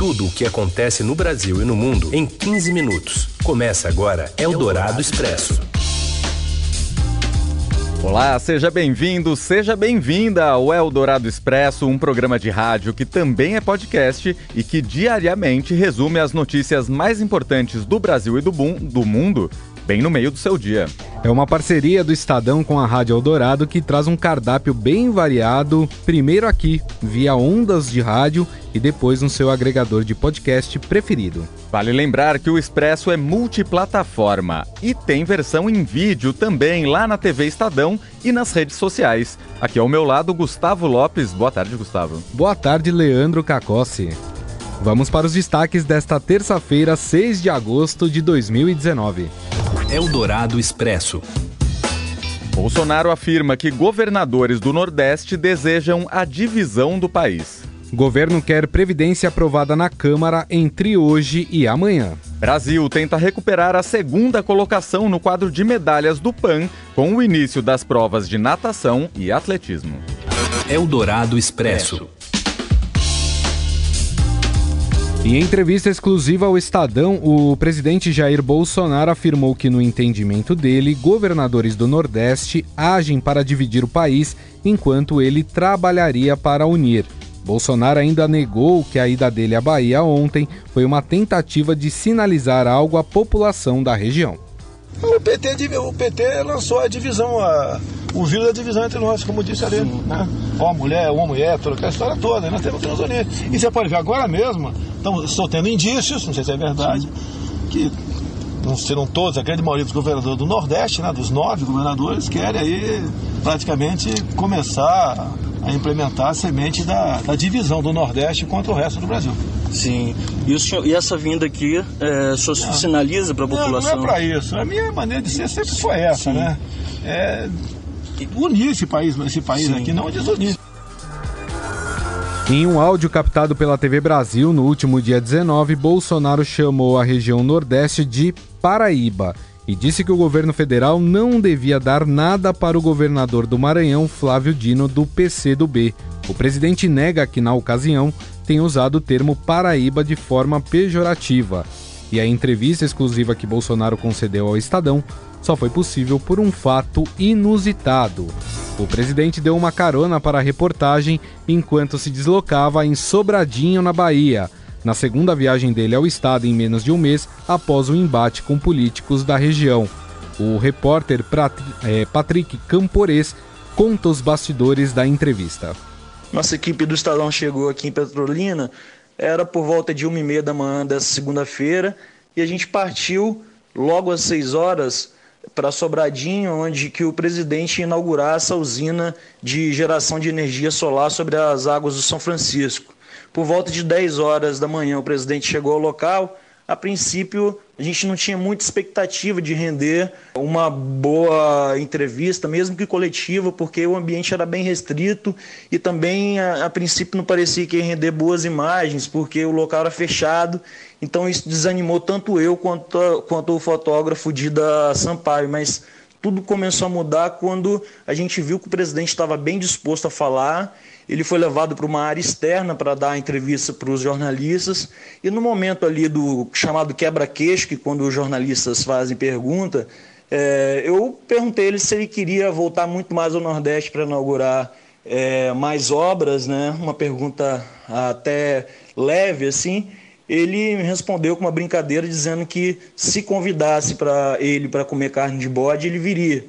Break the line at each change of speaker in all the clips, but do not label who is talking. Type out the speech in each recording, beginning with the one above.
Tudo o que acontece no Brasil e no mundo em 15 minutos. Começa agora Eldorado Expresso.
Olá, seja bem-vindo, seja bem-vinda ao Eldorado Expresso, um programa de rádio que também é podcast e que diariamente resume as notícias mais importantes do Brasil e do, do mundo bem no meio do seu dia.
É uma parceria do Estadão com a Rádio Eldorado que traz um cardápio bem variado, primeiro aqui, via ondas de rádio e depois no seu agregador de podcast preferido.
Vale lembrar que o Expresso é multiplataforma e tem versão em vídeo também lá na TV Estadão e nas redes sociais. Aqui ao meu lado, Gustavo Lopes. Boa tarde, Gustavo.
Boa tarde, Leandro Cacossi. Vamos para os destaques desta terça-feira, 6 de agosto de 2019.
Eldorado Expresso.
Bolsonaro afirma que governadores do Nordeste desejam a divisão do país.
Governo quer previdência aprovada na Câmara entre hoje e amanhã.
Brasil tenta recuperar a segunda colocação no quadro de medalhas do PAN com o início das provas de natação e atletismo.
Eldorado Expresso.
Em entrevista exclusiva ao Estadão, o presidente Jair Bolsonaro afirmou que, no entendimento dele, governadores do Nordeste agem para dividir o país, enquanto ele trabalharia para unir. Bolsonaro ainda negou que a ida dele à Bahia ontem foi uma tentativa de sinalizar algo à população da região.
O PT, o PT lançou a divisão, a, o vírus da divisão entre nós, como disse ali, né? Ó, mulher, uma mulher, toda aquela história toda, né? nós temos transonia. E você pode ver agora mesmo, então, estou tendo indícios, não sei se é verdade, que não serão todos, a grande maioria dos governadores do Nordeste, né, dos nove governadores, querem aí praticamente começar a implementar a semente da, da divisão do Nordeste contra o resto do Brasil.
Sim. E, e essa vinda aqui, é, o senhor não. sinaliza para a população?
Não, não é para isso. A minha maneira de ser sempre foi essa, Sim. né? É unir esse país, esse país Sim. aqui, não desunir.
Em um áudio captado pela TV Brasil no último dia 19, Bolsonaro chamou a região Nordeste de Paraíba e disse que o governo federal não devia dar nada para o governador do Maranhão, Flávio Dino, do PCdoB. O presidente nega que, na ocasião, tem usado o termo Paraíba de forma pejorativa. E a entrevista exclusiva que Bolsonaro concedeu ao Estadão só foi possível por um fato inusitado. O presidente deu uma carona para a reportagem enquanto se deslocava em Sobradinho, na Bahia, na segunda viagem dele ao estado em menos de um mês após o embate com políticos da região. O repórter é, Patrick Campores conta os bastidores da entrevista.
Nossa equipe do Estadão chegou aqui em Petrolina, era por volta de uma e meia da manhã dessa segunda-feira, e a gente partiu logo às seis horas para Sobradinho, onde que o presidente inaugurar essa usina de geração de energia solar sobre as águas do São Francisco. Por volta de 10 horas da manhã, o presidente chegou ao local. A princípio, a gente não tinha muita expectativa de render uma boa entrevista, mesmo que coletiva, porque o ambiente era bem restrito e também, a, a princípio, não parecia que ia render boas imagens, porque o local era fechado. Então, isso desanimou tanto eu quanto, quanto o fotógrafo Dida Sampaio. Mas tudo começou a mudar quando a gente viu que o presidente estava bem disposto a falar ele foi levado para uma área externa para dar entrevista para os jornalistas. E no momento ali do chamado quebra-queixo, que quando os jornalistas fazem pergunta, é, eu perguntei ele se ele queria voltar muito mais ao Nordeste para inaugurar é, mais obras, né? Uma pergunta até leve assim. Ele me respondeu com uma brincadeira dizendo que se convidasse para ele para comer carne de bode, ele viria.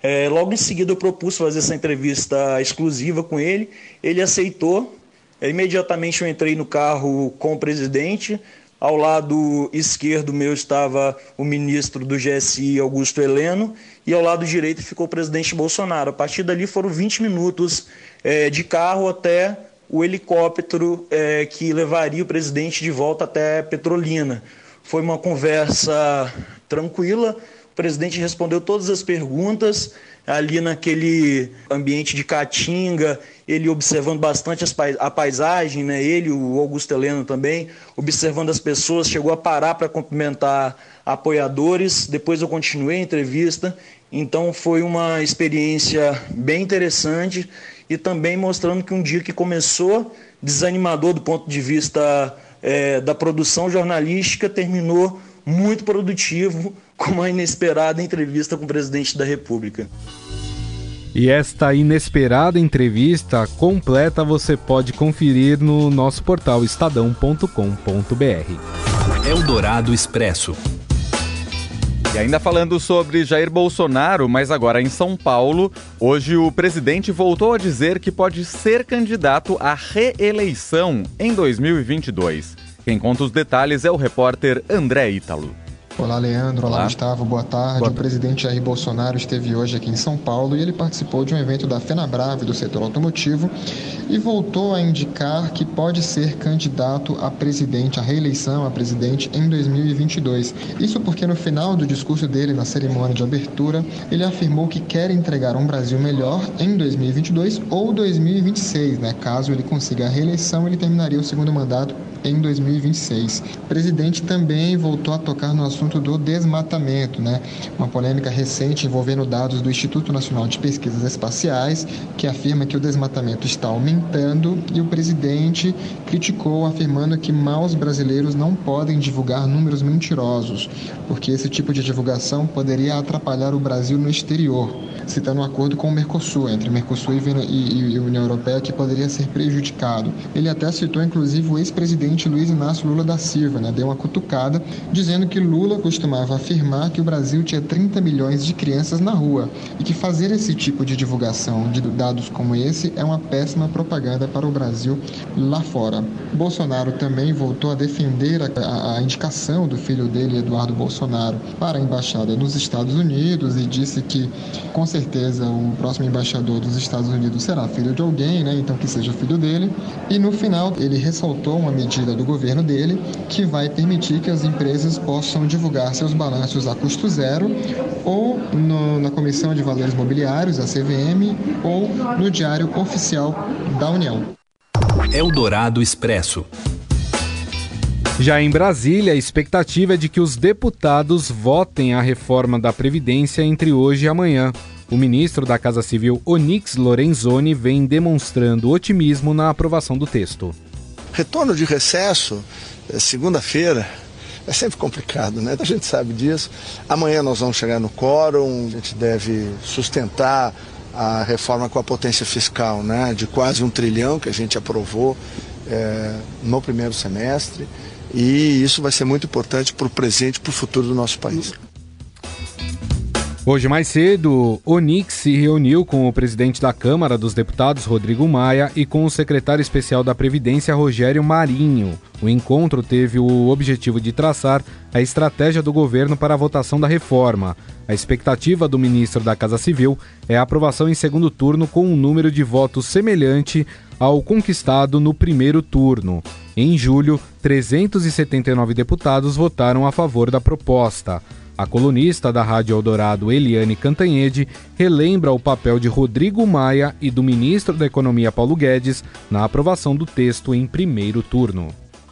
É, logo em seguida eu propus fazer essa entrevista exclusiva com ele, ele aceitou. É, imediatamente eu entrei no carro com o presidente. Ao lado esquerdo meu estava o ministro do GSI, Augusto Heleno, e ao lado direito ficou o presidente Bolsonaro. A partir dali foram 20 minutos é, de carro até o helicóptero é, que levaria o presidente de volta até Petrolina. Foi uma conversa tranquila, o presidente respondeu todas as perguntas ali naquele ambiente de caatinga, ele observando bastante a paisagem, né? ele, o Augusto Heleno também, observando as pessoas, chegou a parar para cumprimentar apoiadores. Depois eu continuei a entrevista, então foi uma experiência bem interessante e também mostrando que um dia que começou desanimador do ponto de vista é, da produção jornalística terminou muito produtivo com uma inesperada entrevista com o presidente da República.
E esta inesperada entrevista completa você pode conferir no nosso portal estadão.com.br.
Eldorado Expresso.
E ainda falando sobre Jair Bolsonaro, mas agora em São Paulo, hoje o presidente voltou a dizer que pode ser candidato à reeleição em 2022. Quem conta os detalhes é o repórter André Ítalo.
Olá, Leandro. Olá, Olá, Gustavo. Boa tarde. Boa... O presidente Jair Bolsonaro esteve hoje aqui em São Paulo e ele participou de um evento da FenaBrave do setor automotivo e voltou a indicar que pode ser candidato a presidente, a reeleição a presidente em 2022. Isso porque no final do discurso dele na cerimônia de abertura, ele afirmou que quer entregar um Brasil melhor em 2022 ou 2026, né? Caso ele consiga a reeleição, ele terminaria o segundo mandato em 2026. O presidente também voltou a tocar no assunto do desmatamento, né? Uma polêmica recente envolvendo dados do Instituto Nacional de Pesquisas Espaciais, que afirma que o desmatamento está aumentando e o presidente criticou afirmando que maus brasileiros não podem divulgar números mentirosos, porque esse tipo de divulgação poderia atrapalhar o Brasil no exterior citando um acordo com o Mercosul, entre Mercosul e, e, e União Europeia, que poderia ser prejudicado. Ele até citou, inclusive, o ex-presidente Luiz Inácio Lula da Silva, né? deu uma cutucada, dizendo que Lula costumava afirmar que o Brasil tinha 30 milhões de crianças na rua e que fazer esse tipo de divulgação de dados como esse é uma péssima propaganda para o Brasil lá fora. Bolsonaro também voltou a defender a, a indicação do filho dele, Eduardo Bolsonaro, para a embaixada nos Estados Unidos e disse que, com certeza o próximo embaixador dos Estados Unidos será filho de alguém, né? Então que seja filho dele. E no final ele ressaltou uma medida do governo dele que vai permitir que as empresas possam divulgar seus balanços a custo zero ou no, na Comissão de Valores Mobiliários, a CVM, ou no Diário Oficial da União.
Eldorado Expresso.
Já em Brasília, a expectativa é de que os deputados votem a reforma da Previdência entre hoje e amanhã. O ministro da Casa Civil, Onix Lorenzoni, vem demonstrando otimismo na aprovação do texto.
Retorno de recesso, é segunda-feira, é sempre complicado, né? A gente sabe disso. Amanhã nós vamos chegar no quórum, a gente deve sustentar a reforma com a potência fiscal, né? De quase um trilhão que a gente aprovou é, no primeiro semestre. E isso vai ser muito importante para o presente e para o futuro do nosso país.
Hoje mais cedo, Onix se reuniu com o presidente da Câmara dos Deputados, Rodrigo Maia, e com o secretário especial da Previdência, Rogério Marinho. O encontro teve o objetivo de traçar a estratégia do governo para a votação da reforma. A expectativa do ministro da Casa Civil é a aprovação em segundo turno com um número de votos semelhante ao conquistado no primeiro turno. Em julho, 379 deputados votaram a favor da proposta. A colunista da Rádio Eldorado, Eliane Cantanhede, relembra o papel de Rodrigo Maia e do ministro da Economia Paulo Guedes na aprovação do texto em primeiro turno.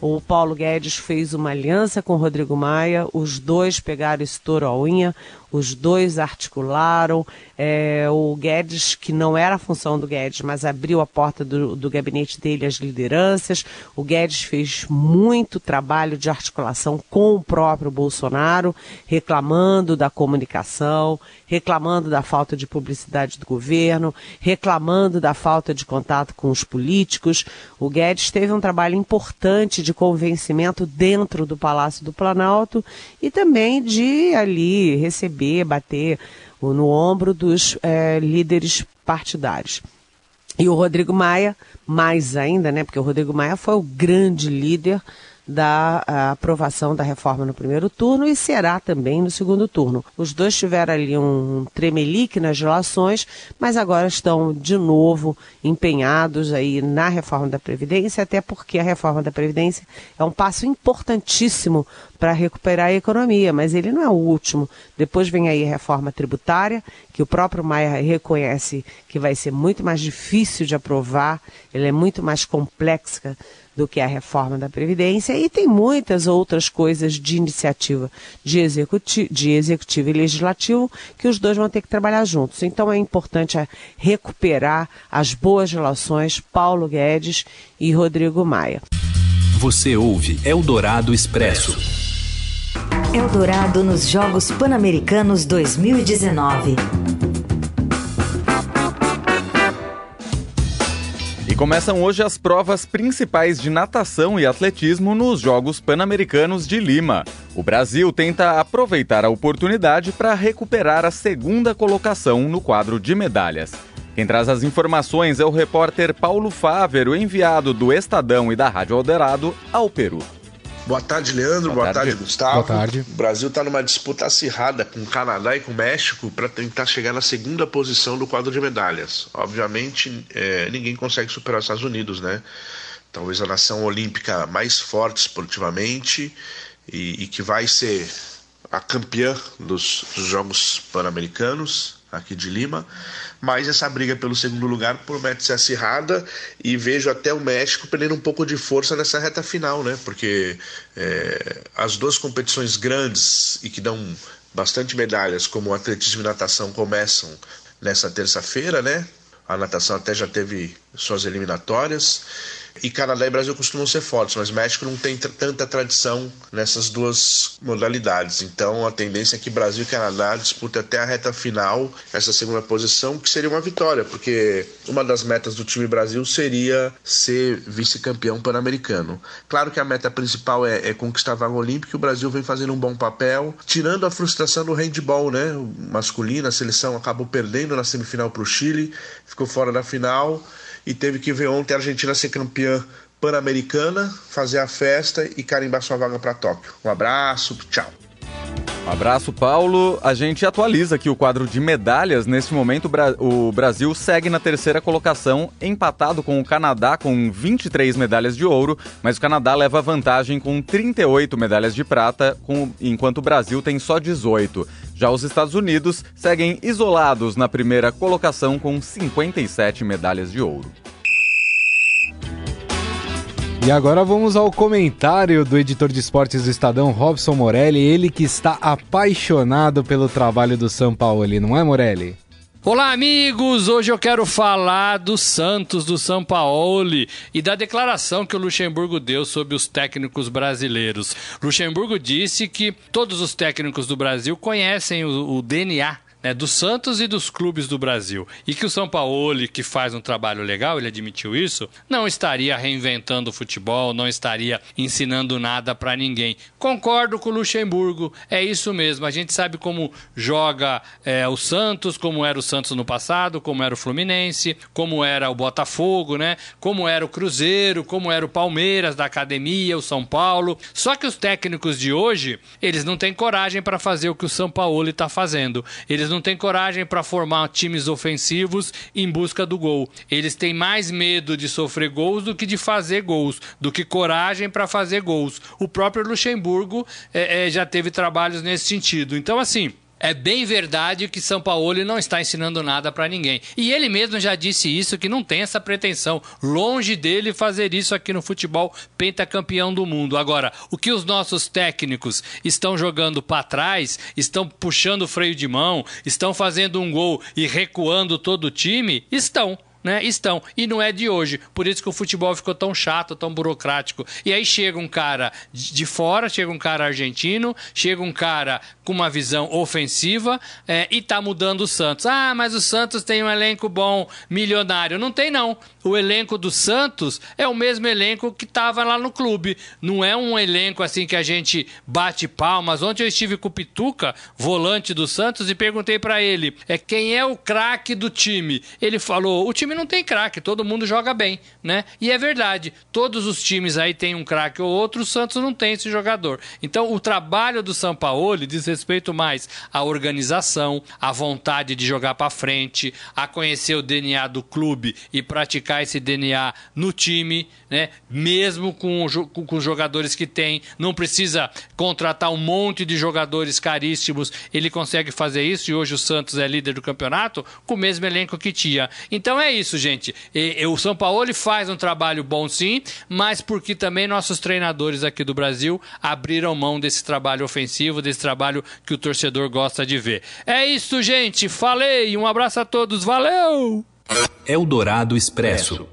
O Paulo Guedes fez uma aliança com Rodrigo Maia, os dois pegaram esse touro à unha, os dois articularam. É, o Guedes, que não era a função do Guedes, mas abriu a porta do, do gabinete dele às lideranças. O Guedes fez muito trabalho de articulação com o próprio Bolsonaro, reclamando da comunicação, reclamando da falta de publicidade do governo, reclamando da falta de contato com os políticos. O Guedes teve um trabalho importante de convencimento dentro do Palácio do Planalto e também de ali receber receber, bater no ombro dos é, líderes partidários. E o Rodrigo Maia, mais ainda, né? Porque o Rodrigo Maia foi o grande líder da aprovação da reforma no primeiro turno e será também no segundo turno. Os dois tiveram ali um tremelique nas relações, mas agora estão de novo empenhados aí na reforma da Previdência, até porque a reforma da Previdência é um passo importantíssimo para recuperar a economia, mas ele não é o último. Depois vem aí a reforma tributária, que o próprio Maia reconhece que vai ser muito mais difícil de aprovar, ela é muito mais complexa do que a reforma da Previdência e tem muitas outras coisas de iniciativa de, executi de executivo e legislativo que os dois vão ter que trabalhar juntos. Então é importante recuperar as boas relações Paulo Guedes e Rodrigo Maia.
Você ouve Eldorado Expresso.
Eldorado nos Jogos Pan-Americanos 2019.
Começam hoje as provas principais de natação e atletismo nos Jogos Pan-Americanos de Lima. O Brasil tenta aproveitar a oportunidade para recuperar a segunda colocação no quadro de medalhas. Quem traz as informações é o repórter Paulo Fávero, enviado do Estadão e da Rádio Alderado ao Peru.
Boa tarde, Leandro. Boa, Boa tarde. tarde, Gustavo.
Boa tarde.
O Brasil está numa disputa acirrada com o Canadá e com o México para tentar chegar na segunda posição do quadro de medalhas. Obviamente, é, ninguém consegue superar os Estados Unidos, né? Talvez a nação olímpica mais forte esportivamente e, e que vai ser a campeã dos, dos Jogos Pan-Americanos aqui de Lima mas essa briga pelo segundo lugar promete ser acirrada e vejo até o México perdendo um pouco de força nessa reta final, né? Porque é, as duas competições grandes e que dão bastante medalhas, como o atletismo e natação, começam nessa terça-feira, né? A natação até já teve suas eliminatórias e Canadá e Brasil costumam ser fortes, mas México não tem tanta tradição nessas duas modalidades. Então a tendência é que Brasil e Canadá disputem até a reta final essa segunda posição, que seria uma vitória, porque uma das metas do time Brasil seria ser vice-campeão pan-americano. Claro que a meta principal é, é, conquistar a vaga olímpica o Brasil vem fazendo um bom papel, tirando a frustração do handball, né? O masculino, a seleção acabou perdendo na semifinal para o Chile, ficou fora da final e teve que ver ontem a Argentina ser campeã pan-americana, fazer a festa e carimbar sua vaga para Tóquio. Um abraço, tchau.
Um abraço, Paulo. A gente atualiza aqui o quadro de medalhas. Nesse momento, o Brasil segue na terceira colocação, empatado com o Canadá com 23 medalhas de ouro, mas o Canadá leva vantagem com 38 medalhas de prata, enquanto o Brasil tem só 18. Já os Estados Unidos seguem isolados na primeira colocação com 57 medalhas de ouro.
E agora vamos ao comentário do editor de esportes do Estadão, Robson Morelli, ele que está apaixonado pelo trabalho do São Paulo, não é, Morelli?
Olá, amigos! Hoje eu quero falar do Santos, do São Paulo e da declaração que o Luxemburgo deu sobre os técnicos brasileiros. Luxemburgo disse que todos os técnicos do Brasil conhecem o, o DNA né, do Santos e dos clubes do Brasil. E que o São Paulo, que faz um trabalho legal, ele admitiu isso, não estaria reinventando o futebol, não estaria ensinando nada para ninguém. Concordo com o Luxemburgo, é isso mesmo. A gente sabe como joga é, o Santos, como era o Santos no passado, como era o Fluminense, como era o Botafogo, né? Como era o Cruzeiro, como era o Palmeiras da academia, o São Paulo. Só que os técnicos de hoje, eles não têm coragem para fazer o que o São Paulo está fazendo. Eles não não têm coragem para formar times ofensivos em busca do gol. Eles têm mais medo de sofrer gols do que de fazer gols, do que coragem para fazer gols. O próprio Luxemburgo é, é, já teve trabalhos nesse sentido. Então, assim. É bem verdade que São Paulo não está ensinando nada para ninguém. E ele mesmo já disse isso, que não tem essa pretensão. Longe dele fazer isso aqui no futebol pentacampeão do mundo. Agora, o que os nossos técnicos estão jogando para trás, estão puxando o freio de mão, estão fazendo um gol e recuando todo o time, estão né? Estão. E não é de hoje. Por isso que o futebol ficou tão chato, tão burocrático. E aí chega um cara de fora, chega um cara argentino, chega um cara com uma visão ofensiva é, e tá mudando o Santos. Ah, mas o Santos tem um elenco bom, milionário. Não tem, não. O elenco do Santos é o mesmo elenco que tava lá no clube. Não é um elenco assim que a gente bate palmas. Ontem eu estive com o Pituca, volante do Santos, e perguntei para ele: é quem é o craque do time? Ele falou: o time não tem craque, todo mundo joga bem, né? E é verdade, todos os times aí têm um craque ou outro, o Santos não tem esse jogador. Então, o trabalho do São Paulo diz respeito mais à organização, à vontade de jogar para frente, a conhecer o DNA do clube e praticar esse DNA no time, né? Mesmo com, com os jogadores que tem, não precisa contratar um monte de jogadores caríssimos, ele consegue fazer isso e hoje o Santos é líder do campeonato com o mesmo elenco que tinha. Então é isso isso, gente. E, e, o São Paulo faz um trabalho bom sim, mas porque também nossos treinadores aqui do Brasil abriram mão desse trabalho ofensivo, desse trabalho que o torcedor gosta de ver. É isso, gente. Falei. Um abraço a todos. Valeu!
Eldorado Expresso.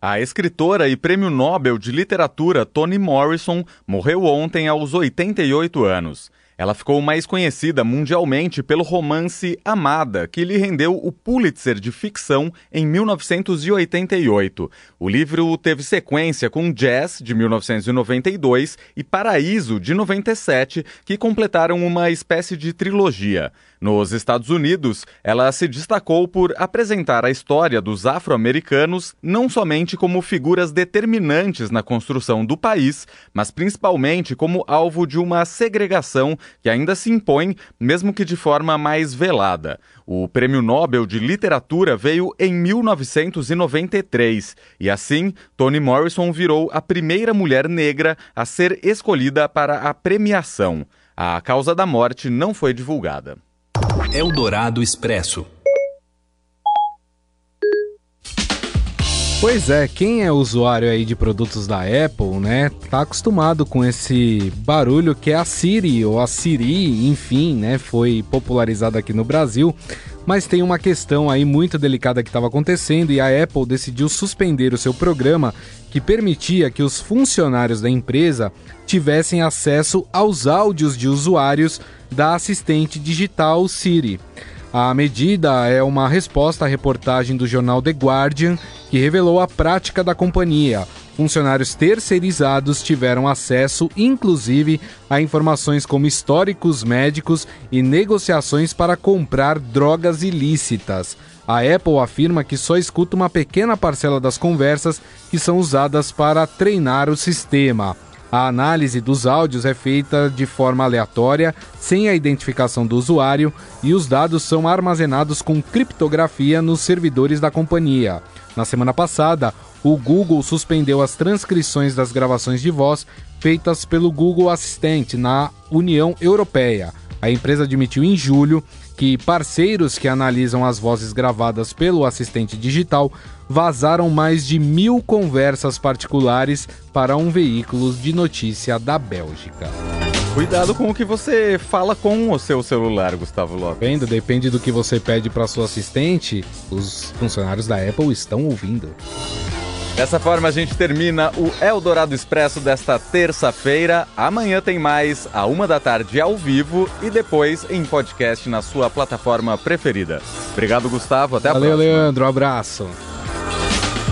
A escritora e prêmio Nobel de Literatura Toni Morrison morreu ontem aos 88 anos. Ela ficou mais conhecida mundialmente pelo romance Amada, que lhe rendeu o Pulitzer de ficção em 1988. O livro teve sequência com Jazz, de 1992, e Paraíso, de 97, que completaram uma espécie de trilogia. Nos Estados Unidos, ela se destacou por apresentar a história dos afro-americanos não somente como figuras determinantes na construção do país, mas principalmente como alvo de uma segregação que ainda se impõe, mesmo que de forma mais velada. O Prêmio Nobel de Literatura veio em 1993 e, assim, Toni Morrison virou a primeira mulher negra a ser escolhida para a premiação. A causa da morte não foi divulgada.
Eldorado Expresso.
Pois é, quem é usuário aí de produtos da Apple, né, tá acostumado com esse barulho que é a Siri ou a Siri, enfim, né, foi popularizada aqui no Brasil. Mas tem uma questão aí muito delicada que estava acontecendo e a Apple decidiu suspender o seu programa que permitia que os funcionários da empresa tivessem acesso aos áudios de usuários da assistente digital Siri. A medida é uma resposta à reportagem do jornal The Guardian, que revelou a prática da companhia. Funcionários terceirizados tiveram acesso, inclusive, a informações como históricos médicos e negociações para comprar drogas ilícitas. A Apple afirma que só escuta uma pequena parcela das conversas que são usadas para treinar o sistema. A análise dos áudios é feita de forma aleatória, sem a identificação do usuário, e os dados são armazenados com criptografia nos servidores da companhia. Na semana passada, o Google suspendeu as transcrições das gravações de voz feitas pelo Google Assistente na União Europeia. A empresa admitiu em julho que parceiros que analisam as vozes gravadas pelo assistente digital vazaram mais de mil conversas particulares para um veículo de notícia da Bélgica.
Cuidado com o que você fala com o seu celular, Gustavo Lopes.
Vendo, depende do que você pede para sua assistente, os funcionários da Apple estão ouvindo.
Dessa forma a gente termina o Eldorado Expresso desta terça-feira. Amanhã tem mais, a uma da tarde ao vivo e depois em podcast na sua plataforma preferida. Obrigado, Gustavo. Até a
Valeu,
próxima.
Leandro. Um abraço.